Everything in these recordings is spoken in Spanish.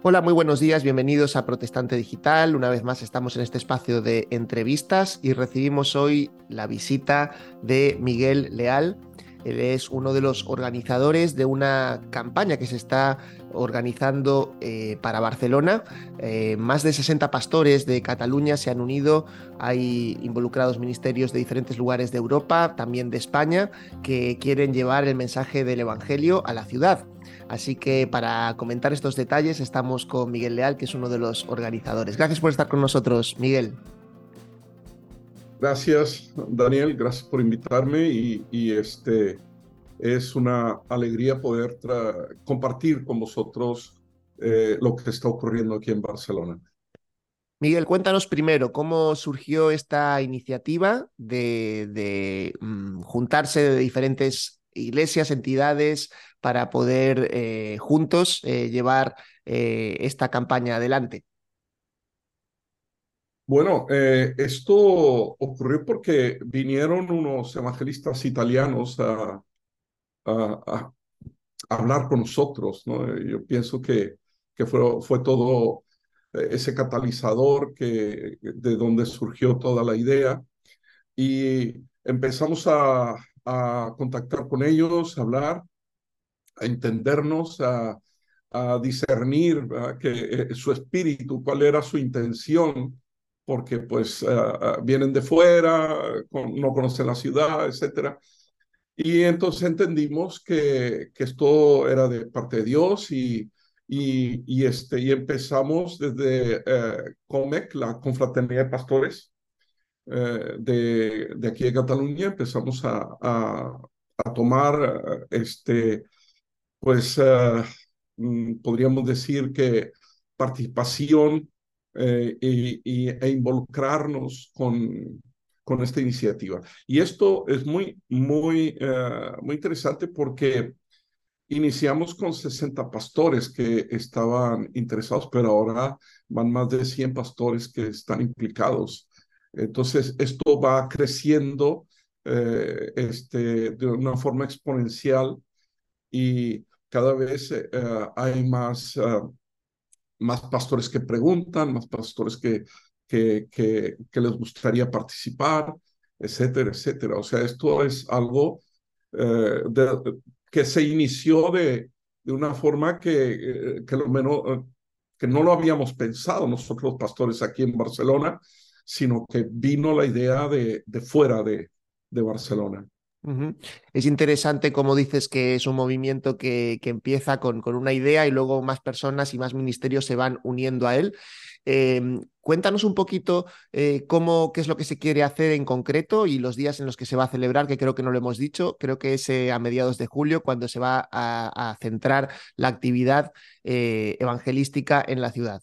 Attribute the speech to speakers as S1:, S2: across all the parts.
S1: Hola, muy buenos días, bienvenidos a Protestante Digital. Una vez más estamos en este espacio de entrevistas y recibimos hoy la visita de Miguel Leal. Él es uno de los organizadores de una campaña que se está organizando eh, para Barcelona. Eh, más de 60 pastores de Cataluña se han unido. Hay involucrados ministerios de diferentes lugares de Europa, también de España, que quieren llevar el mensaje del Evangelio a la ciudad. Así que para comentar estos detalles estamos con Miguel Leal, que es uno de los organizadores. Gracias por estar con nosotros, Miguel.
S2: Gracias, Daniel, gracias por invitarme y, este es una alegría poder compartir con vosotros eh, lo que está ocurriendo aquí en Barcelona.
S1: Miguel, cuéntanos primero cómo surgió esta iniciativa de, mm, juntarse de diferentes iglesias, entidades, para poder eh, juntos eh, llevar eh, esta campaña adelante?
S2: Bueno, esto ocurrió porque vinieron unos evangelistas italianos a, a, hablar con nosotros. ¿no? Yo pienso que, que fue, fue todo ese catalizador que, de donde surgió toda la idea. Y empezamos a, a contactar con ellos, a hablar, a entendernos, a, discernir que eh, su espíritu, cuál era su intención, porque pues vienen de fuera, no conocen la ciudad, etcétera. Y entonces entendimos que, que esto era de parte de Dios y, y, este, y empezamos desde eh, COMEC, la Confraternidad de Pastores eh, de, de, aquí de Cataluña, empezamos a, a, tomar este, pues mm, podríamos decir que participación eh, y, e involucrarnos con, con esta iniciativa. Y esto es muy, muy, muy interesante porque iniciamos con 60 pastores que estaban interesados, pero ahora van más de 100 pastores que están implicados. Entonces, esto va creciendo este, de una forma exponencial y cada vez eh, hay más, eh, más pastores que preguntan, más pastores que, que, que, les gustaría participar, etcétera, etcétera. O sea, esto es algo eh, que se inició de, de una forma que, que, lo menos, que no lo habíamos pensado nosotros pastores aquí en Barcelona, sino que vino la idea de, de fuera de, de Barcelona.
S1: Es interesante como dices que es un movimiento que, que empieza con, con, una idea y luego más personas y más ministerios se van uniendo a él. Em, cuéntanos un poquito eh, cómo, qué es lo que se quiere hacer en concreto y los días en los que se va a celebrar, que creo que no lo hemos dicho, creo que es eh, a mediados de julio cuando se va a, a centrar la actividad eh, evangelística en la ciudad.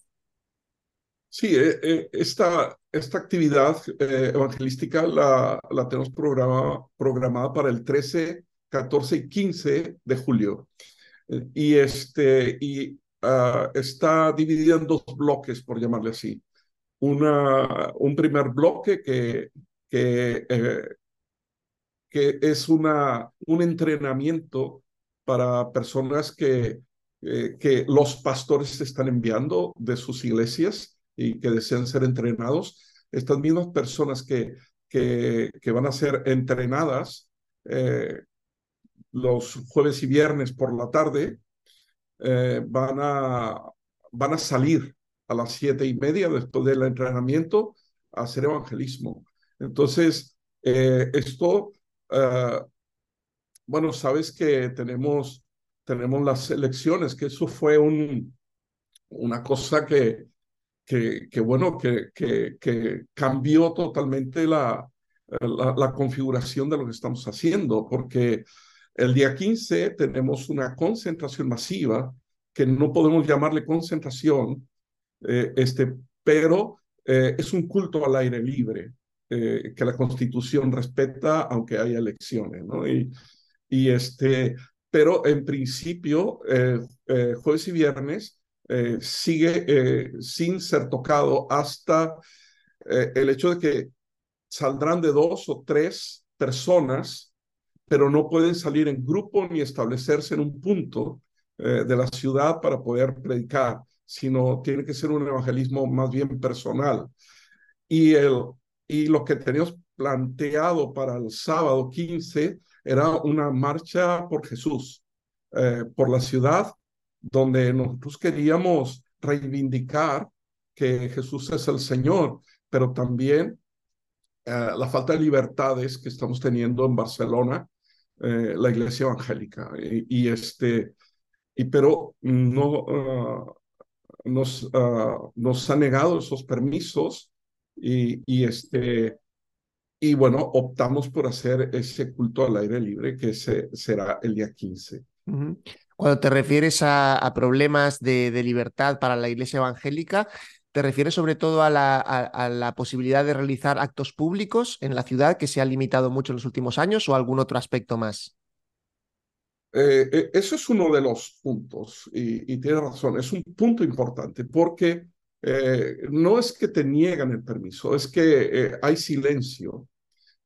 S2: Sí, eh, eh, esta, esta actividad eh, evangelística la, la tenemos programada, programada para el 13, 14 y 15 de julio. Y, este, y uh, está dividida en dos bloques, por llamarle así. Una, un primer bloque que, que, que es una, un entrenamiento para personas que, que los pastores están enviando de sus iglesias y que desean ser entrenados, estas mismas personas que, que, van a ser entrenadas eh, los jueves y viernes por la tarde, eh, van, a, van a salir a las siete y media después del entrenamiento a hacer evangelismo. Entonces, eh, esto, bueno, sabes que tenemos, tenemos las elecciones, que eso fue un, una cosa que, que, bueno, que, que, que, cambió totalmente la, la, configuración de lo que estamos haciendo, porque el día 15 tenemos una concentración masiva, que no podemos llamarle concentración, eh, este, pero eh, es un culto al aire libre, eh, que la Constitución respeta, aunque haya elecciones, ¿no? Y, y este, pero en principio, jueves y viernes, eh, sigue eh, sin ser tocado hasta eh, el hecho de que saldrán de dos o tres personas, pero no pueden salir en grupo ni establecerse en un punto de la ciudad para poder predicar. sino tiene que ser un evangelismo más bien personal. Y, el, y lo que teníamos planteado para el sábado 15 era una marcha por Jesús, por la ciudad, donde nosotros queríamos reivindicar que Jesús es el Señor, pero también eh, la falta de libertades que estamos teniendo en Barcelona, eh, la iglesia evangélica. Y, este, y pero no ah, nos, ah, nos ha negado esos permisos y, y este, y bueno, optamos por hacer ese culto al aire libre que se, será el día 15.
S1: Cuando te refieres a, problemas de, libertad para la iglesia evangélica, ¿te refieres sobre todo a la, a la, posibilidad de realizar actos públicos en la ciudad que se ha limitado mucho en los últimos años o algún otro aspecto más?
S2: Eh, eh, eso es uno de los puntos y, y tiene razón, es un punto importante porque eh, no es que te niegan el permiso, es que hay silencio.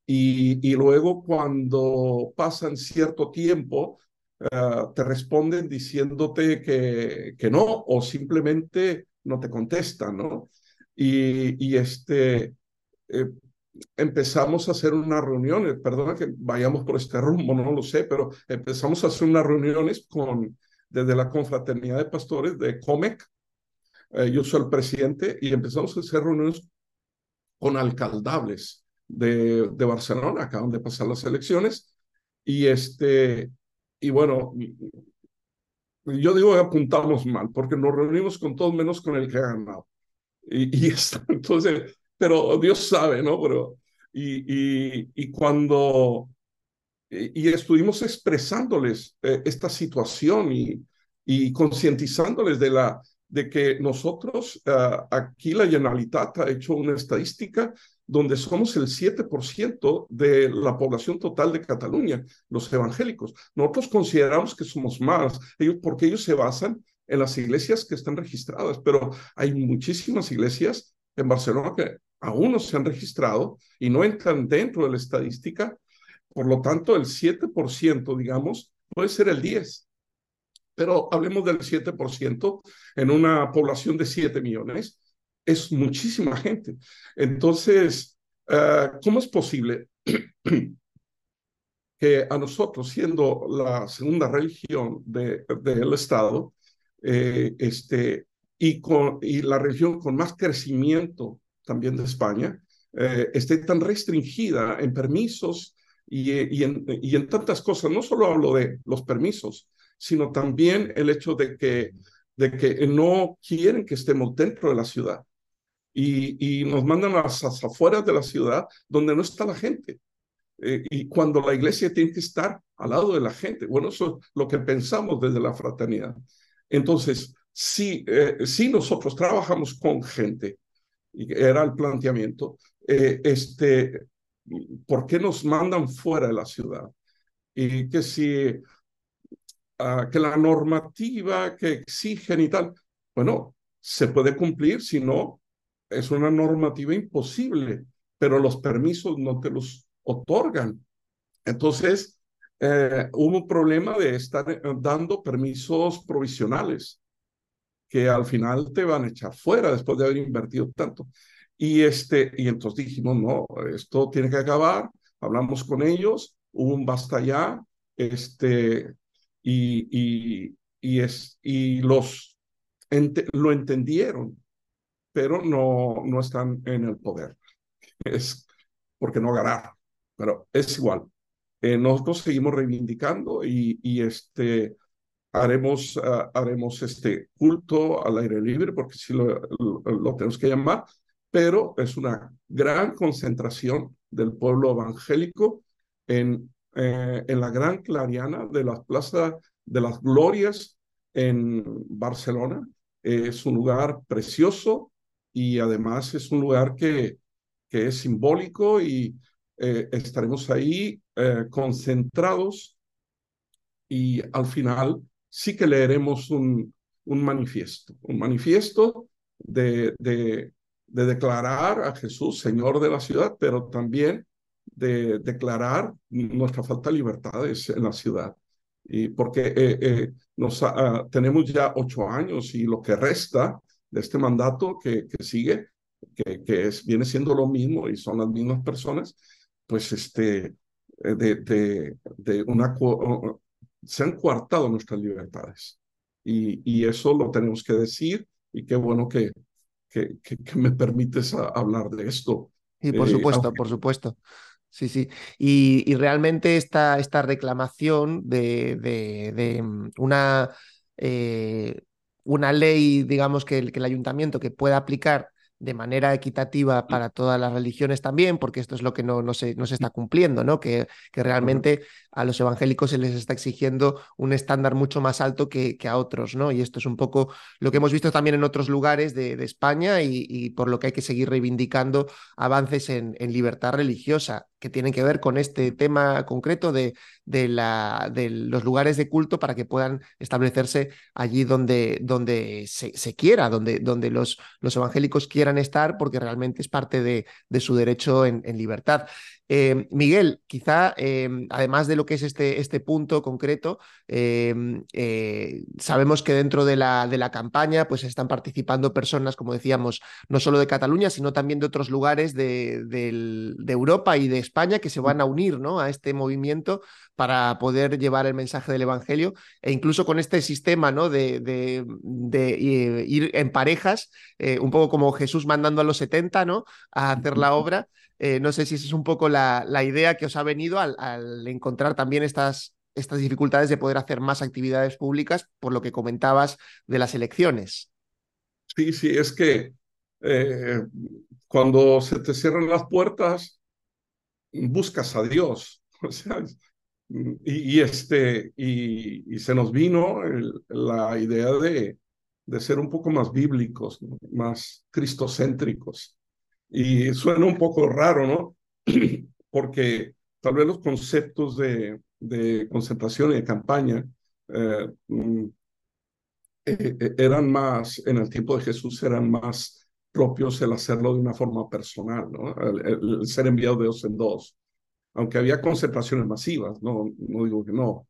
S2: Y, y, luego cuando pasan cierto tiempo, eh, te responden diciéndote que, que no o simplemente no te contestan, ¿no? Y, y este, eh, empezamos a hacer unas reuniones, perdona que vayamos por este rumbo, no lo sé, pero empezamos a hacer unas reuniones con, desde la confraternidad de pastores de COMEC, eh, yo soy el presidente, y empezamos a hacer reuniones con alcaldables de, de Barcelona, acaban de pasar las elecciones, y este, y bueno, yo digo que apuntamos mal, porque nos reunimos con todos menos con el que ha ganado. Y, y está, entonces, pero Dios sabe, ¿no? Pero, y, y, cuando, y, estuvimos expresándoles eh, esta situación y, y concientizándoles de la, de que nosotros, uh, aquí la Generalitat ha hecho una estadística donde somos el 7% de la población total de Cataluña, los evangélicos. Nosotros consideramos que somos más, ellos, porque ellos se basan en las iglesias que están registradas, pero hay muchísimas iglesias en Barcelona que aún no se han registrado y no entran dentro de la estadística. Por lo tanto, el 7%, digamos, puede ser el 10%. Pero hablemos del 7% en una población de 7 millones es muchísima gente. Entonces, uh, ¿cómo es posible que a nosotros, siendo la segunda religión del de, Estado, eh, este, y, con, y la región con más crecimiento también de España, eh, esté tan restringida en permisos y, y, en, y en tantas cosas? No solo hablo de los permisos, sino también el hecho de que, de que no quieren que estemos dentro de la ciudad y, y nos mandan a las afueras de la ciudad donde no está la gente. Eh, y cuando la iglesia tiene que estar al lado de la gente. Bueno, eso es lo que pensamos desde la fraternidad. Entonces, si, eh, si nosotros trabajamos con gente, y era el planteamiento, eh, este, ¿por qué nos mandan fuera de la ciudad? Y que si, uh, que la normativa que exigen y tal, bueno, se puede cumplir si no es una normativa imposible, pero los permisos no te los otorgan. Entonces, eh, hubo un problema de estar eh, dando permisos provisionales que al final te van a echar fuera después de haber invertido tanto. Y, este, y entonces dijimos, no, esto tiene que acabar. Hablamos con ellos, hubo un basta ya, este, y, y, y, es, y los lo entendieron pero no, no están en el poder. Es porque no ganaron, pero es igual. Eh, nosotros seguimos reivindicando y, y este, haremos, uh, haremos este culto al aire libre, porque sí lo, lo, tenemos que llamar, pero es una gran concentración del pueblo evangélico en, eh, en la gran clariana de la Plaza de las Glorias en Barcelona. Es un lugar precioso, y además es un lugar que, que es simbólico y eh, estaremos ahí eh, concentrados y al final sí que leeremos un, un manifiesto, un manifiesto de, de, declarar a Jesús Señor de la ciudad, pero también de declarar nuestra falta de libertades en la ciudad Y porque nos, tenemos ya ocho años y lo que resta de este mandato que, que sigue, que, que es, viene siendo lo mismo y son las mismas personas, pues este, de, de, de una, se han coartado nuestras libertades. Y, y, eso lo tenemos que decir y qué bueno que, que, que, me permites hablar de esto.
S1: Y por supuesto, por supuesto. Sí, sí. Y, y realmente esta, esta reclamación de, de, de mm, una, eh, una ley, digamos, que el, que el ayuntamiento que pueda aplicar de manera equitativa para todas las religiones también, porque esto es lo que no, no, se, no se está cumpliendo, ¿no? Que, que realmente a los evangélicos se les está exigiendo un estándar mucho más alto que, que, a otros, ¿no? Y esto es un poco lo que hemos visto también en otros lugares de, España y, por lo que hay que seguir reivindicando avances en, libertad religiosa que tienen que ver con este tema concreto de, de, la, de los lugares de culto para que puedan establecerse allí donde, donde se, quiera, donde, donde los, los evangélicos quieran estar, porque realmente es parte de, de su derecho en libertad. Eh, Miguel, quizá, eh, además de lo que es este, este punto concreto, eh, eh, sabemos que dentro de la, de la, campaña pues están participando personas, como decíamos, no solo de Cataluña, sino también de otros lugares de, de, de Europa y de España que se van a unir ¿no? a este movimiento para poder llevar el mensaje del Evangelio e incluso con este sistema ¿no? de, de, de ir en parejas, eh, un poco como Jesús mandando a los 70 ¿no? a hacer la obra. Eh, no sé si esa es un poco la, la idea que os ha venido al, al encontrar también estas, estas dificultades de poder hacer más actividades públicas, por lo que comentabas de las elecciones.
S2: Sí, sí, es que eh, cuando se te cierran las puertas, buscas a Dios. O sea, y, este, y, se nos vino la idea de, de ser un poco más bíblicos, ¿no? más cristocéntricos. Y suena un poco raro, ¿no? Porque tal vez los conceptos de, de concentración y de campaña eh, eh, eran más, en el tiempo de Jesús, eran más propios el hacerlo de una forma personal, ¿no? el ser enviado de dos en dos. Aunque había concentraciones masivas, no, no digo que no.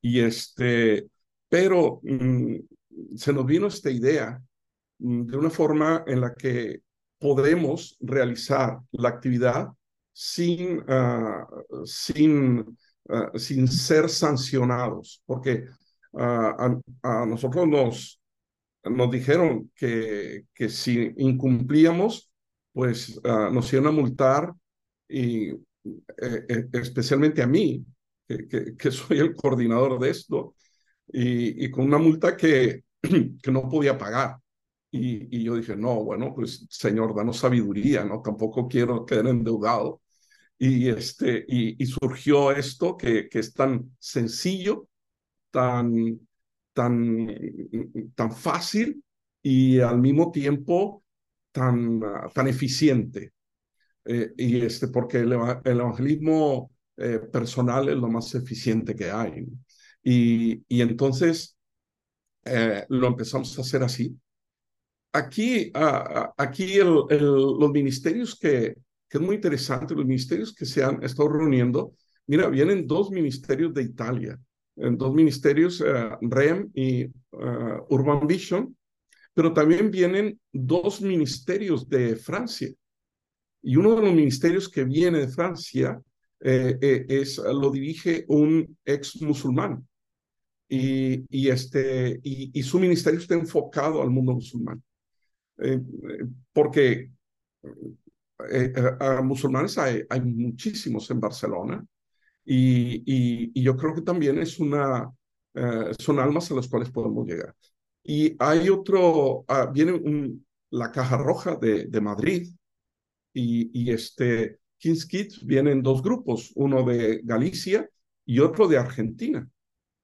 S2: Y este, pero mmm, se nos vino esta idea mmm, de una forma en la que podemos realizar la actividad sin, uh, sin, uh, sin ser sancionados, porque uh, a, a, nosotros nos, nos dijeron que, que si incumplíamos, pues nos iban a multar y eh, eh, especialmente a mí, que, que, que, soy el coordinador de esto, y, y con una multa que, que no podía pagar. Y, y, yo dije, no, bueno, pues Señor, danos sabiduría, ¿no? Tampoco quiero quedar endeudado. Y, este, y, y surgió esto que, que es tan sencillo, tan, tan, tan fácil y al mismo tiempo tan, tan eficiente. Eh, y este, porque el, el evangelismo eh, personal es lo más eficiente que hay. Y, y entonces eh, lo empezamos a hacer así aquí, aquí el, el, los ministerios que, que es muy interesante, los ministerios que se han estado reuniendo, mira, vienen dos ministerios de Italia, dos ministerios, uh, REM y uh, Urban Vision, pero también vienen dos ministerios de Francia. Y uno de los ministerios que viene de Francia eh, eh, es, lo dirige un ex musulmán. Y, y, este, y, su ministerio está enfocado al mundo musulmán. Eh, porque a musulmanes hay, muchísimos en Barcelona y, y, yo creo que también es una, son almas a las cuales podemos llegar. Y hay otro, uh, viene la Caja Roja de, de Madrid y, y, este King's Kids vienen dos grupos, uno de Galicia y otro de Argentina.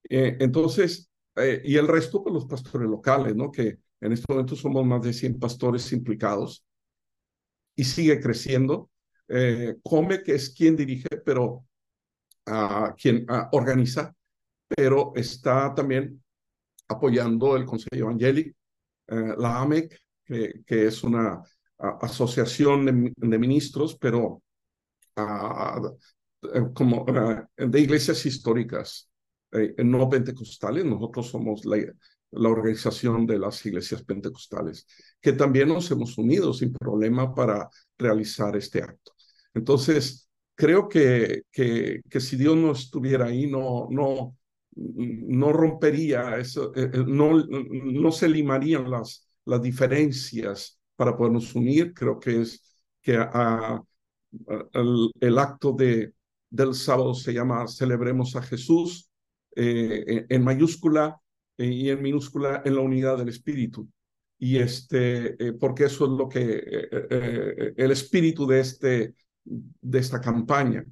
S2: Eh, entonces, eh, y el resto, pues los pastores locales, ¿no? Que, en este momento somos más de 100 pastores implicados y sigue creciendo. Eh, Come, que es quien dirige, pero uh, quien uh, organiza, pero está también apoyando el Consejo Evangélico, uh, la AMEC, que, que es una asociación de, ministros, pero ah, como de iglesias históricas. no pentecostales, nosotros somos la, organización de las iglesias pentecostales, que también nos hemos unido sin problema para realizar este acto. Entonces, creo que, que, si Dios no estuviera ahí, no, no, no rompería eso, eh, eh, no, no se limarían las, las diferencias para podernos unir. Creo que es que el, acto de, del sábado se llama Celebremos a Jesús eh, en mayúscula y en minúscula en la unidad del espíritu. Y este, porque eso es lo que el espíritu de, este, de esta campaña,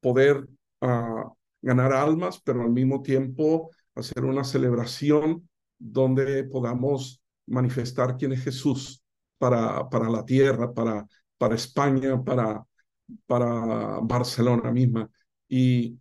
S2: poder uh, ganar almas, pero al mismo tiempo hacer una celebración donde podamos manifestar quién es Jesús para, para la tierra, para, para España, para, para Barcelona misma. Y,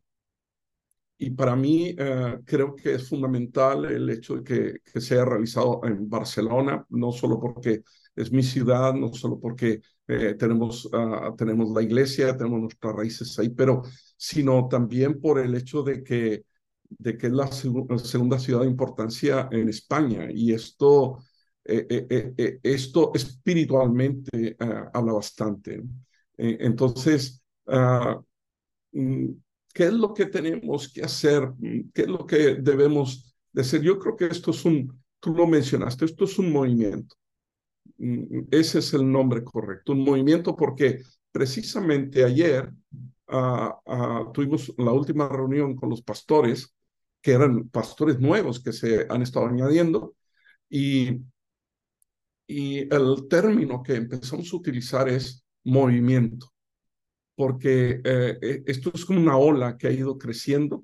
S2: y para mí eh, creo que es fundamental el hecho de que, que se haya realizado en Barcelona, no solo porque es mi ciudad, no solo porque eh, tenemos, ah, tenemos la iglesia, tenemos nuestras raíces ahí, pero sino también por el hecho de que, de que es la segunda ciudad de importancia en España y esto, eh, eh, esto espiritualmente ah, habla bastante. entonces, ah, mm, ¿qué es lo que tenemos que hacer? ¿Qué es lo que debemos de hacer? Yo creo que esto es un, tú lo mencionaste, esto es un movimiento. Mm, ese es el nombre correcto, un movimiento porque precisamente ayer ah, tuvimos la última reunión con los pastores, que eran pastores nuevos que se han estado añadiendo, y, y el término que empezamos a utilizar es movimiento, porque eh, eh, esto es como una ola que ha ido creciendo,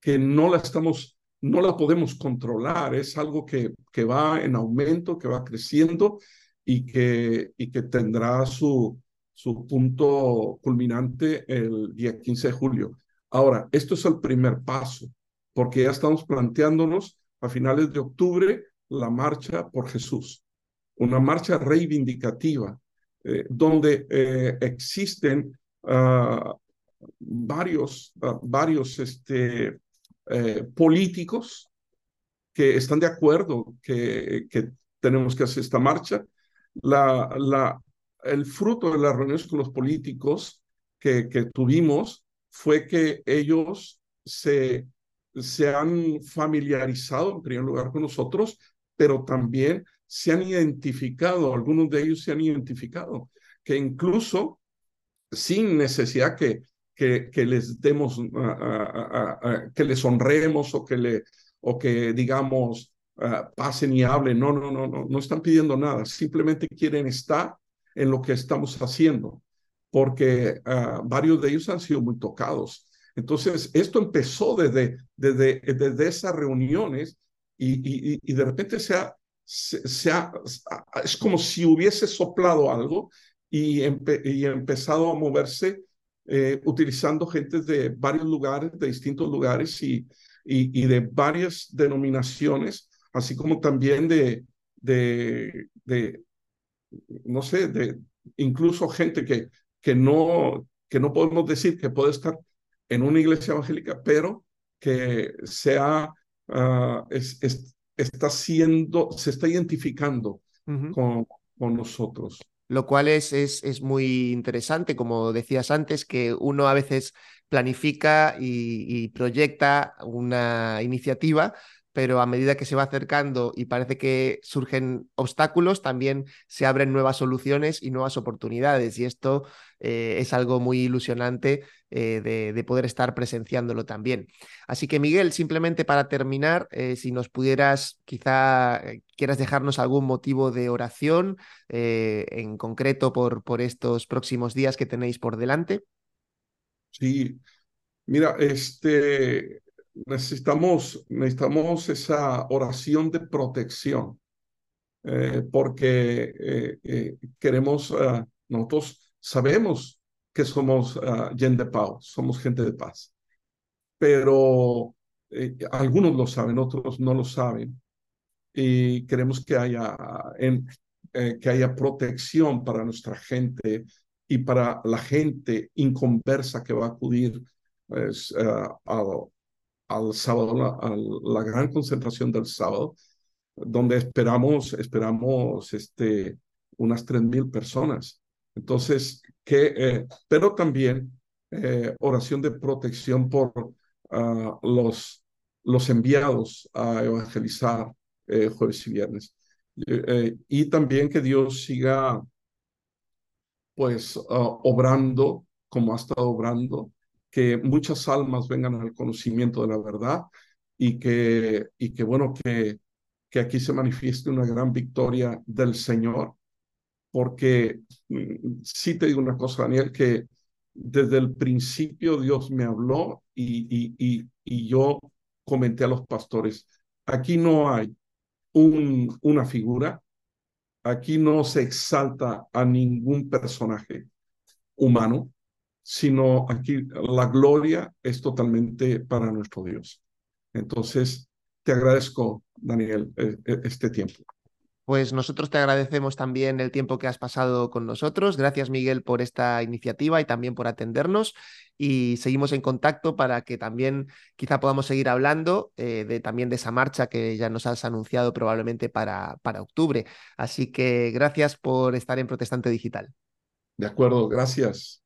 S2: que no la estamos, no la podemos controlar, es algo que, que va en aumento, que va creciendo y que, y que tendrá su, su punto culminante el día 15 de julio. Ahora, esto es el primer paso, porque ya estamos planteándonos a finales de octubre la marcha por Jesús, una marcha reivindicativa, eh, donde eh, existen uh, varios, uh, varios este, eh, políticos que están de acuerdo que, que tenemos que hacer esta marcha. La, la, el fruto de las reuniones con los políticos que, que tuvimos fue que ellos se, se han familiarizado en primer lugar con nosotros, pero también se han identificado, algunos de ellos se han identificado, que incluso sin necesidad que, que, que les demos, que les honremos o que, le, o que digamos, Ah, pasen y hablen. No, no, no, no, no están pidiendo nada. Simplemente quieren estar en lo que estamos haciendo, porque ah, varios de ellos han sido muy tocados. Entonces, esto empezó desde, desde, desde esas reuniones y, y, y de repente se ha, se, ha, es como si hubiese soplado algo y, y empezado a moverse eh, utilizando gente de varios lugares, de distintos lugares y, y, y de varias denominaciones así como también de, de, de no sé, de incluso gente que, que, no, que no podemos decir que puede estar en una iglesia evangélica, pero que sea, uh, es, está siendo, se está identificando con, con nosotros.
S1: Lo cual es, es, es, muy interesante, como decías antes, que uno a veces planifica y, y proyecta una iniciativa, pero a medida que se va acercando y parece que surgen obstáculos, también se abren nuevas soluciones y nuevas oportunidades. Y esto eh, es algo muy ilusionante eh, de, poder estar presenciándolo también. Así que Miguel, simplemente para terminar, eh, si nos pudieras, quizá quieras dejarnos algún motivo de oración en concreto por, por estos próximos días que tenéis por delante.
S2: Sí, mira, este, necesitamos, necesitamos esa oración de protección, eh, porque eh, eh, queremos, ah, nosotros sabemos que somos uh, de paz, somos gente de paz, pero algunos lo saben, otros no lo saben, y queremos que haya, que haya protección para nuestra gente y para la gente inconversa que va a acudir pues, a al sábado, a la gran concentración del sábado, donde esperamos, esperamos este, unas 3.000 personas. Entonces, que, eh, pero también eh, oración de protección por uh, los, los enviados a evangelizar eh, jueves y viernes. y también que Dios siga pues uh, obrando como ha estado obrando, que muchas almas vengan al conocimiento de la verdad y que, y que bueno, que, que aquí se manifieste una gran victoria del Señor, porque mm, sí te digo una cosa, Daniel, que desde el principio Dios me habló y, y, y, yo comenté a los pastores, aquí no hay un, una figura, aquí no se exalta a ningún personaje humano, sino aquí la gloria es totalmente para nuestro Dios. Entonces, te agradezco, Daniel, e, e, este tiempo.
S1: Pues nosotros te agradecemos también el tiempo que has pasado con nosotros. Gracias, Miguel, por esta iniciativa y también por atendernos. Y seguimos en contacto para que también quizá podamos seguir hablando eh, de, también de esa marcha que ya nos has anunciado probablemente para, para octubre. Así que gracias por estar en Protestante Digital.
S2: De acuerdo, gracias.